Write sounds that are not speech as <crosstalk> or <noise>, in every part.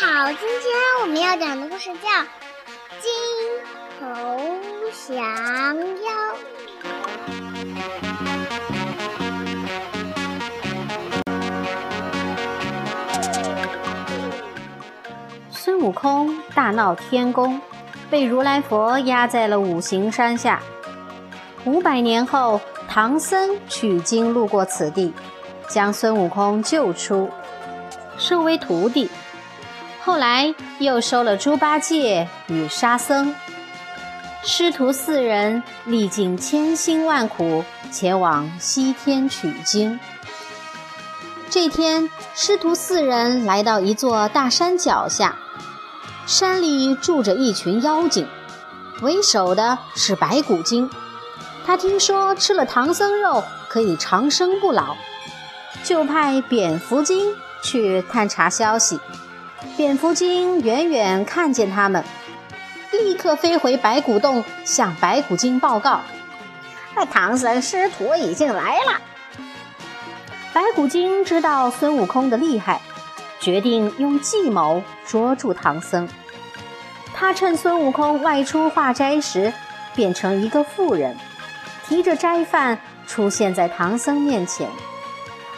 好，今天我们要讲的故事叫《金猴降妖》。孙悟空大闹天宫，被如来佛压在了五行山下。五百年后，唐僧取经路过此地，将孙悟空救出，收为徒弟。后来又收了猪八戒与沙僧，师徒四人历尽千辛万苦，前往西天取经。这天，师徒四人来到一座大山脚下，山里住着一群妖精，为首的是白骨精。他听说吃了唐僧肉可以长生不老，就派蝙蝠精去探查消息。蝙蝠精远远看见他们，立刻飞回白骨洞，向白骨精报告：“那唐僧师徒已经来了。”白骨精知道孙悟空的厉害，决定用计谋捉住唐僧。他趁孙悟空外出化斋时，变成一个妇人。提着斋饭出现在唐僧面前，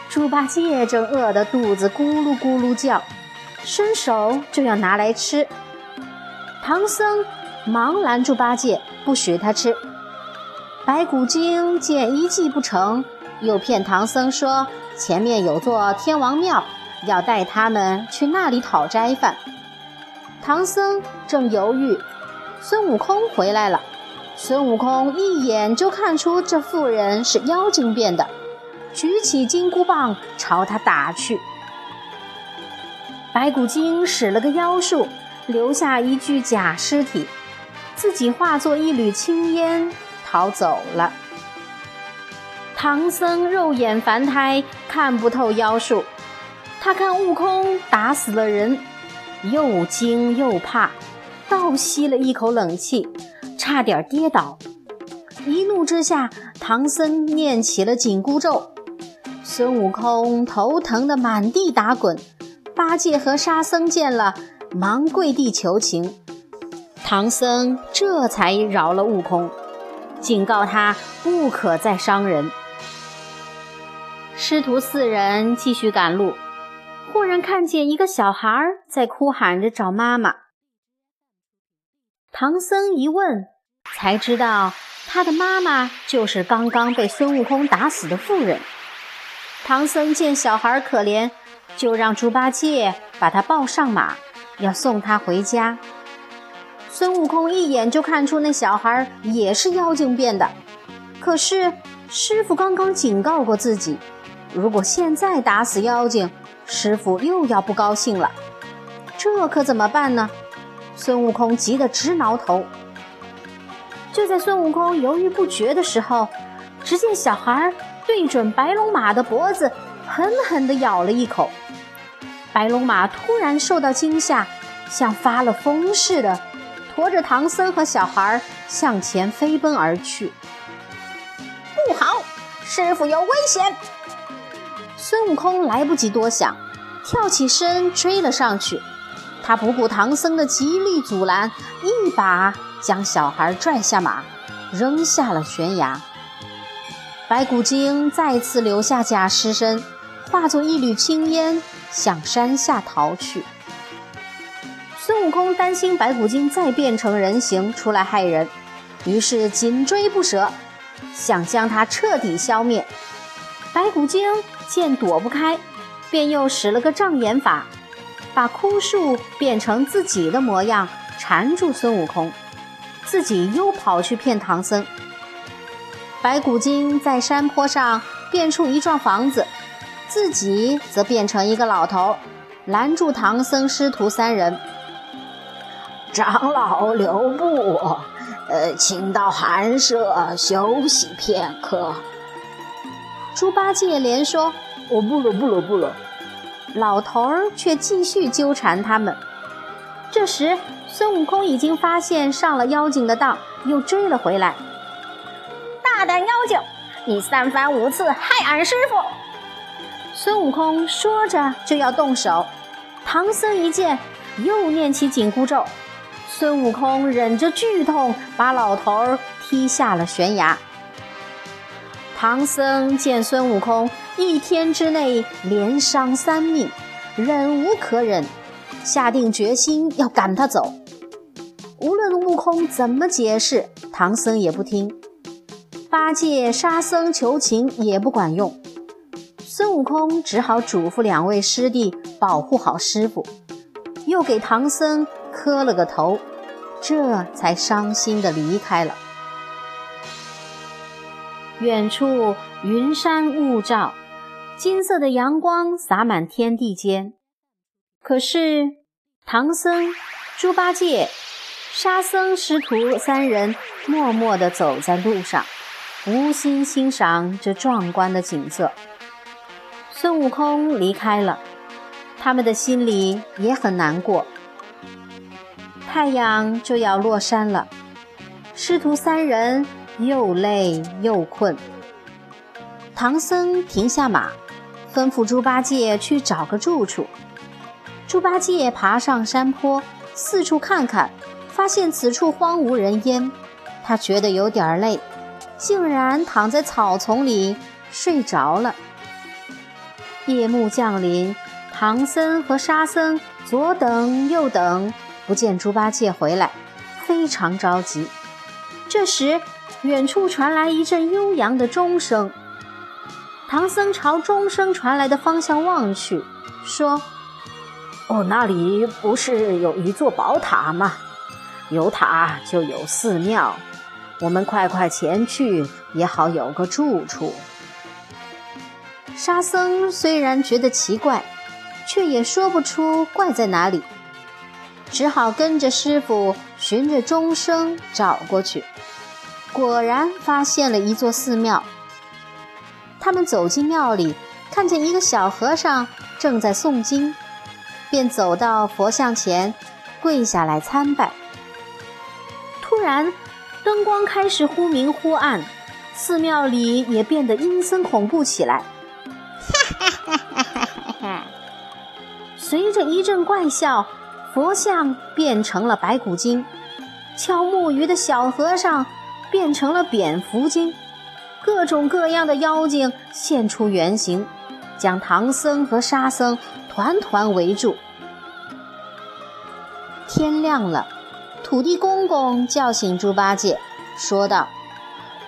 猪八戒正饿得肚子咕噜咕噜叫，伸手就要拿来吃。唐僧忙拦住八戒，不许他吃。白骨精见一计不成，又骗唐僧说前面有座天王庙，要带他们去那里讨斋饭。唐僧正犹豫，孙悟空回来了。孙悟空一眼就看出这妇人是妖精变的，举起金箍棒朝他打去。白骨精使了个妖术，留下一具假尸体，自己化作一缕青烟逃走了。唐僧肉眼凡胎，看不透妖术，他看悟空打死了人，又惊又怕，倒吸了一口冷气。差点跌倒，一怒之下，唐僧念起了紧箍咒，孙悟空头疼得满地打滚。八戒和沙僧见了，忙跪地求情，唐僧这才饶了悟空，警告他不可再伤人。师徒四人继续赶路，忽然看见一个小孩在哭喊着找妈妈。唐僧一问。才知道他的妈妈就是刚刚被孙悟空打死的妇人。唐僧见小孩可怜，就让猪八戒把他抱上马，要送他回家。孙悟空一眼就看出那小孩也是妖精变的，可是师傅刚刚警告过自己，如果现在打死妖精，师傅又要不高兴了。这可怎么办呢？孙悟空急得直挠头。就在孙悟空犹豫不决的时候，只见小孩对准白龙马的脖子狠狠地咬了一口。白龙马突然受到惊吓，像发了疯似的，驮着唐僧和小孩向前飞奔而去。不好，师傅有危险！孙悟空来不及多想，跳起身追了上去。他不顾唐僧的极力阻拦，一把。将小孩拽下马，扔下了悬崖。白骨精再次留下假尸身，化作一缕青烟，向山下逃去。孙悟空担心白骨精再变成人形出来害人，于是紧追不舍，想将它彻底消灭。白骨精见躲不开，便又使了个障眼法，把枯树变成自己的模样，缠住孙悟空。自己又跑去骗唐僧。白骨精在山坡上变出一幢房子，自己则变成一个老头，拦住唐僧师徒三人。长老留步，呃，请到寒舍休息片刻。猪八戒连说：“我不了，不了，不了。”老头儿却继续纠缠他们。这时。孙悟空已经发现上了妖精的当，又追了回来。大胆妖精，你三番五次害俺师傅！孙悟空说着就要动手，唐僧一见，又念起紧箍咒。孙悟空忍着剧痛，把老头儿踢下了悬崖。唐僧见孙悟空一天之内连伤三命，忍无可忍，下定决心要赶他走。无论悟空怎么解释，唐僧也不听。八戒、沙僧求情也不管用，孙悟空只好嘱咐两位师弟保护好师傅，又给唐僧磕了个头，这才伤心的离开了。远处云山雾罩，金色的阳光洒满天地间。可是唐僧、猪八戒、沙僧师徒三人默默地走在路上。无心欣赏这壮观的景色。孙悟空离开了，他们的心里也很难过。太阳就要落山了，师徒三人又累又困。唐僧停下马，吩咐猪八戒去找个住处。猪八戒爬上山坡，四处看看，发现此处荒无人烟，他觉得有点累。竟然躺在草丛里睡着了。夜幕降临，唐僧和沙僧左等右等，不见猪八戒回来，非常着急。这时，远处传来一阵悠扬的钟声。唐僧朝钟声传来的方向望去，说：“哦，那里不是有一座宝塔吗？有塔就有寺庙。”我们快快前去，也好有个住处。沙僧虽然觉得奇怪，却也说不出怪在哪里，只好跟着师傅循着钟声找过去。果然发现了一座寺庙。他们走进庙里，看见一个小和尚正在诵经，便走到佛像前，跪下来参拜。突然。灯光开始忽明忽暗，寺庙里也变得阴森恐怖起来。哈哈哈哈哈！随着一阵怪笑，佛像变成了白骨精，敲木鱼的小和尚变成了蝙蝠精，各种各样的妖精现出原形，将唐僧和沙僧团团围住。天亮了。土地公公叫醒猪八戒，说道：“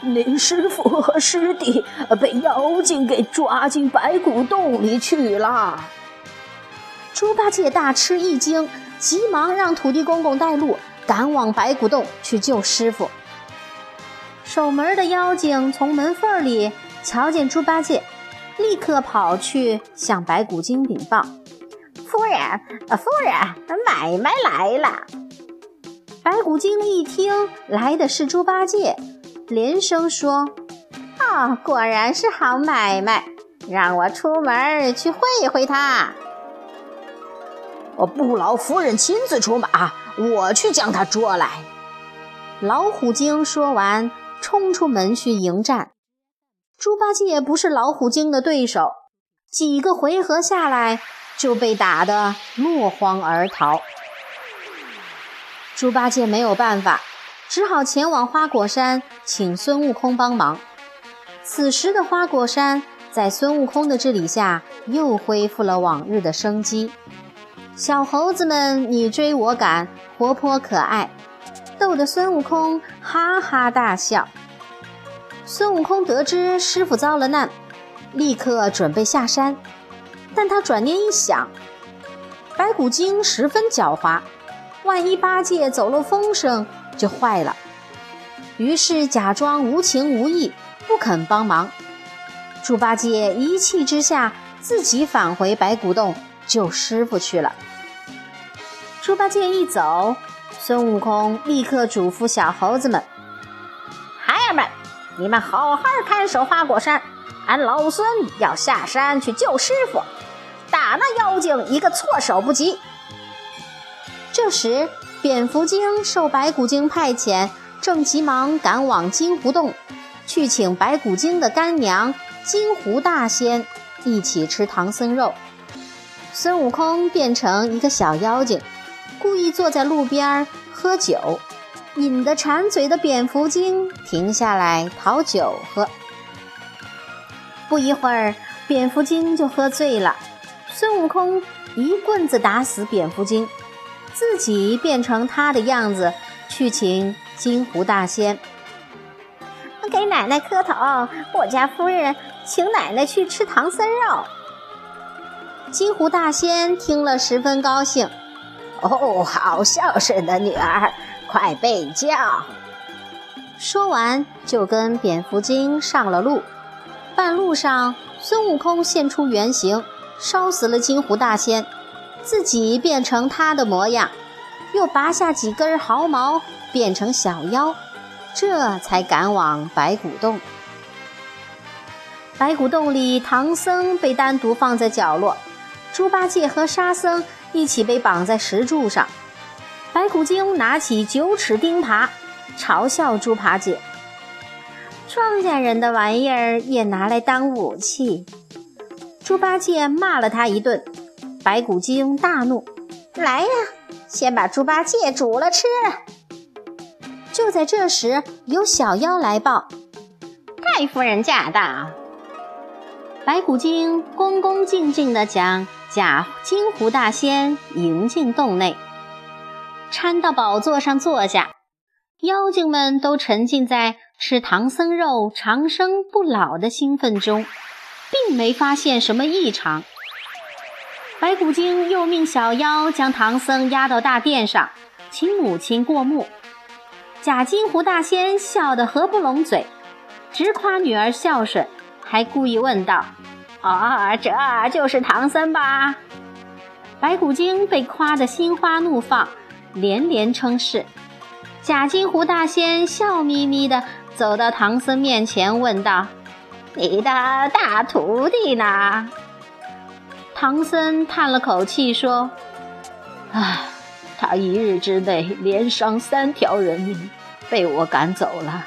您师傅和师弟被妖精给抓进白骨洞里去了。”猪八戒大吃一惊，急忙让土地公公带路，赶往白骨洞去救师傅。守门的妖精从门缝里瞧见猪八戒，立刻跑去向白骨精禀报：“夫人，夫人，买卖来了。”白骨精一听来的是猪八戒，连声说：“啊，果然是好买卖，让我出门去会会他。”“我，不劳夫人亲自出马，我去将他捉来。”老虎精说完，冲出门去迎战。猪八戒不是老虎精的对手，几个回合下来就被打得落荒而逃。猪八戒没有办法，只好前往花果山请孙悟空帮忙。此时的花果山在孙悟空的治理下又恢复了往日的生机，小猴子们你追我赶，活泼可爱，逗得孙悟空哈哈大笑。孙悟空得知师傅遭了难，立刻准备下山，但他转念一想，白骨精十分狡猾。万一八戒走漏风声就坏了，于是假装无情无义，不肯帮忙。猪八戒一气之下，自己返回白骨洞救师傅去了。猪八戒一走，孙悟空立刻嘱咐小猴子们：“孩儿们，你们好好看守花果山，俺老孙要下山去救师傅，打那妖精一个措手不及。”这时，蝙蝠精受白骨精派遣，正急忙赶往金狐洞，去请白骨精的干娘金狐大仙一起吃唐僧肉。孙悟空变成一个小妖精，故意坐在路边喝酒，引得馋嘴的蝙蝠精停下来讨酒喝。不一会儿，蝙蝠精就喝醉了。孙悟空一棍子打死蝙蝠精，自己变成他的样子去请金狐大仙。给奶奶磕头，我家夫人请奶奶去吃唐僧肉。金狐大仙听了十分高兴，哦，好孝顺的女儿，快备轿。说完就跟蝙蝠精上了路。半路上，孙悟空现出原形，烧死了金狐大仙，自己变成他的模样，又拔下几根毫毛变成小妖，这才赶往白骨洞。白骨洞里，唐僧被单独放在角落，猪八戒和沙僧一起被绑在石柱上。白骨精拿起九齿钉耙，嘲笑猪八戒。庄稼人的玩意儿也拿来当武器，猪八戒骂了他一顿。白骨精大怒：“来呀，先把猪八戒煮了吃！”就在这时，有小妖来报：“太夫人驾到！”白骨精恭恭敬敬地将假金狐大仙迎进洞内，搀到宝座上坐下。妖精们都沉浸在。吃唐僧肉长生不老的兴奋中，并没发现什么异常。白骨精又命小妖将唐僧押到大殿上，请母亲过目。假金狐大仙笑得合不拢嘴，直夸女儿孝顺，还故意问道：“哦，这就是唐僧吧？”白骨精被夸得心花怒放，连连称是。假金狐大仙笑眯眯的。走到唐僧面前，问道：“你的大徒弟呢？”唐僧叹了口气说：“唉，他一日之内连伤三条人命，被我赶走了。”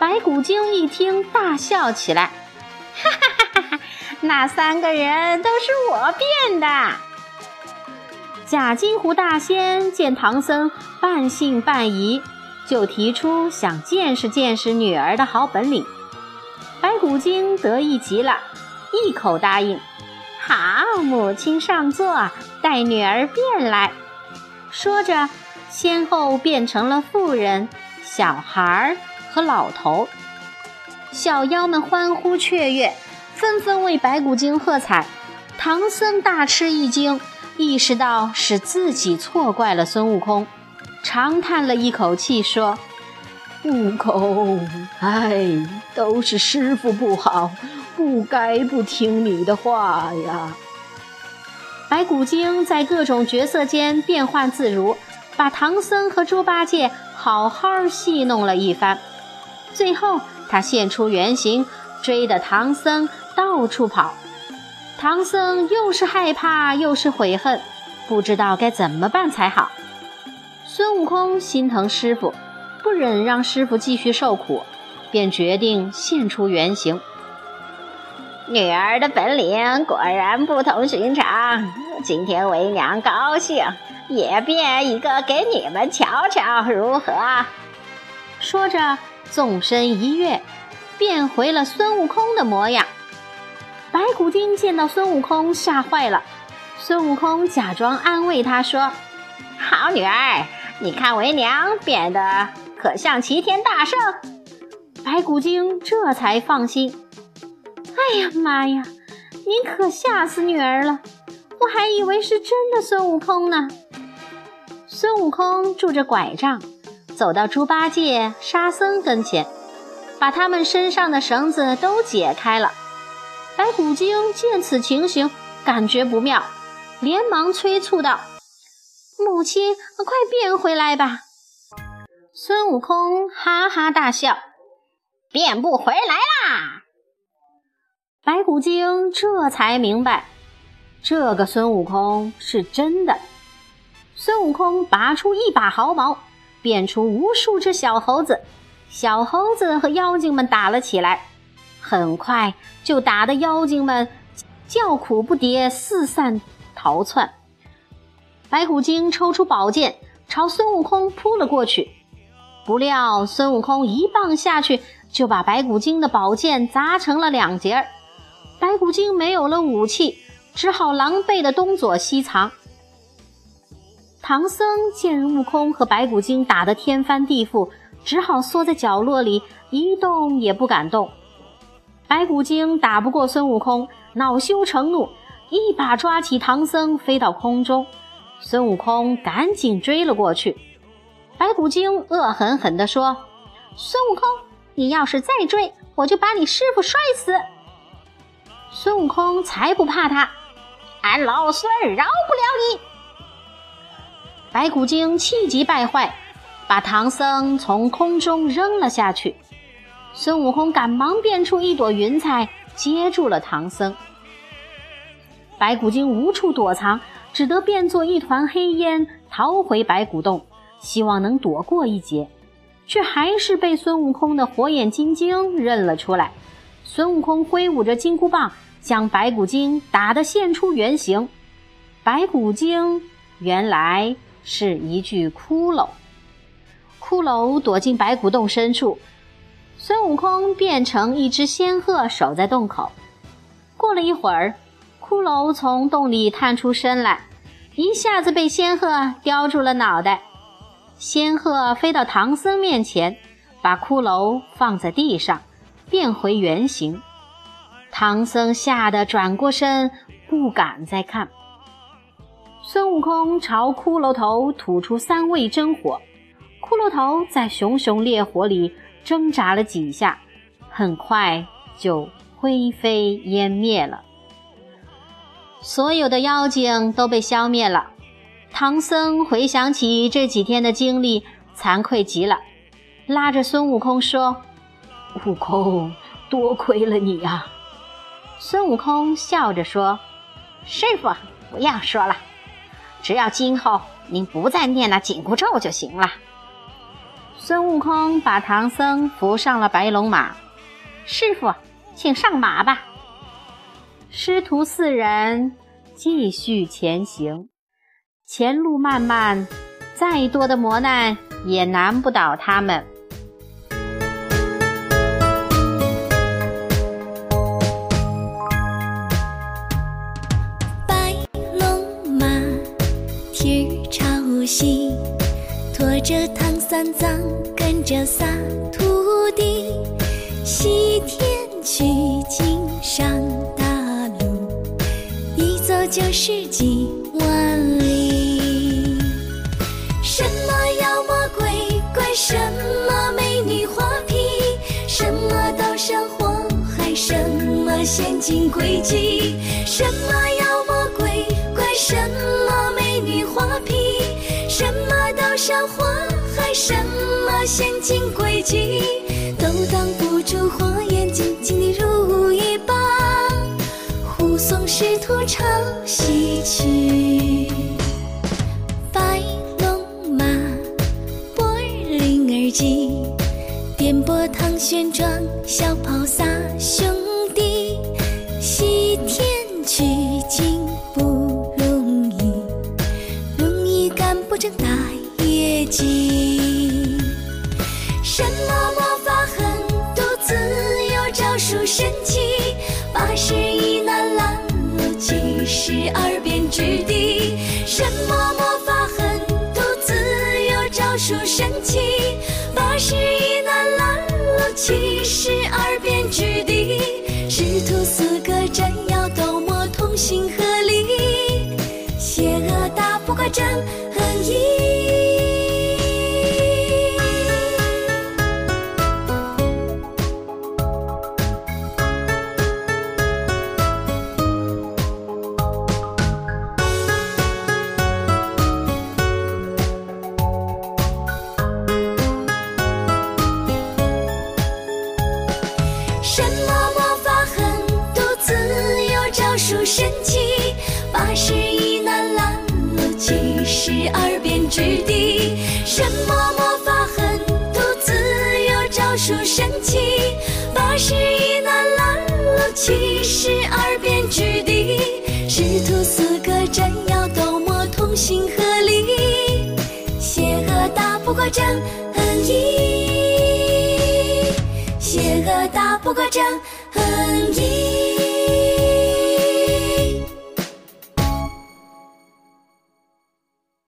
白骨精一听，大笑起来：“ <laughs> 哈哈哈哈！那三个人都是我变的。”假金狐大仙见唐僧半信半疑。就提出想见识见识女儿的好本领，白骨精得意极了，一口答应。让，母亲上座，带女儿变来。说着，先后变成了妇人、小孩和老头。小妖们欢呼雀跃，纷纷为白骨精喝彩。唐僧大吃一惊，意识到是自己错怪了孙悟空。长叹了一口气，说：“悟空，哎，都是师傅不好，不该不听你的话呀。”白骨精在各种角色间变换自如，把唐僧和猪八戒好好戏弄了一番。最后，他现出原形，追得唐僧到处跑。唐僧又是害怕又是悔恨，不知道该怎么办才好。孙悟空心疼师傅，不忍让师傅继续受苦，便决定现出原形。女儿的本领果然不同寻常，今天为娘高兴，也变一个给你们瞧瞧，如何？说着，纵身一跃，变回了孙悟空的模样。白骨精见到孙悟空，吓坏了。孙悟空假装安慰他说：“好女儿。”你看，为娘变得可像齐天大圣？白骨精这才放心。哎呀妈呀，您可吓死女儿了！我还以为是真的孙悟空呢。孙悟空拄着拐杖，走到猪八戒、沙僧跟前，把他们身上的绳子都解开了。白骨精见此情形，感觉不妙，连忙催促道。母亲，快变回来吧！孙悟空哈哈大笑，变不回来啦！白骨精这才明白，这个孙悟空是真的。孙悟空拔出一把毫毛，变出无数只小猴子，小猴子和妖精们打了起来，很快就打得妖精们叫苦不迭，四散逃窜。白骨精抽出宝剑，朝孙悟空扑了过去。不料孙悟空一棒下去，就把白骨精的宝剑砸成了两截儿。白骨精没有了武器，只好狼狈地东躲西藏。唐僧见悟空和白骨精打得天翻地覆，只好缩在角落里，一动也不敢动。白骨精打不过孙悟空，恼羞成怒，一把抓起唐僧，飞到空中。孙悟空赶紧追了过去。白骨精恶狠狠地说：“孙悟空，你要是再追，我就把你师傅摔死。”孙悟空才不怕他，俺老孙饶不了你！白骨精气急败坏，把唐僧从空中扔了下去。孙悟空赶忙变出一朵云彩，接住了唐僧。白骨精无处躲藏，只得变作一团黑烟，逃回白骨洞。希望能躲过一劫，却还是被孙悟空的火眼金睛认了出来。孙悟空挥舞着金箍棒，将白骨精打得现出原形。白骨精原来是一具骷髅，骷髅躲进白骨洞深处，孙悟空变成一只仙鹤守在洞口。过了一会儿，骷髅从洞里探出身来，一下子被仙鹤叼住了脑袋。仙鹤飞到唐僧面前，把骷髅放在地上，变回原形。唐僧吓得转过身，不敢再看。孙悟空朝骷髅头吐出三味真火，骷髅头在熊熊烈火里挣扎了几下，很快就灰飞烟灭了。所有的妖精都被消灭了。唐僧回想起这几天的经历，惭愧极了，拉着孙悟空说：“悟空，多亏了你呀！”孙悟空笑着说：“师傅，不要说了，只要今后您不再念那紧箍咒就行了。”孙悟空把唐僧扶上了白龙马，师傅，请上马吧。师徒四人继续前行。前路漫漫，再多的磨难也难不倒他们。蹄儿朝西，驮着唐三藏，跟着仨徒弟，西天取经上大路，一走就是几万里。什么妖魔鬼怪，什么美女花皮，什么刀山火海，什么陷阱诡计，什么妖山火海，什么陷阱诡计，都挡不住火眼金睛的如意棒，护送师徒朝西去。颠簸唐玄奘，小跑仨记。什么魔法狠毒，自有招数神奇。八十一难拦路，七十二变之地。什么魔法狠毒，自有招数神奇。八十一难拦路，七十二变之地。师徒四个斩妖斗魔，同心合力，邪恶打不过正义。过正。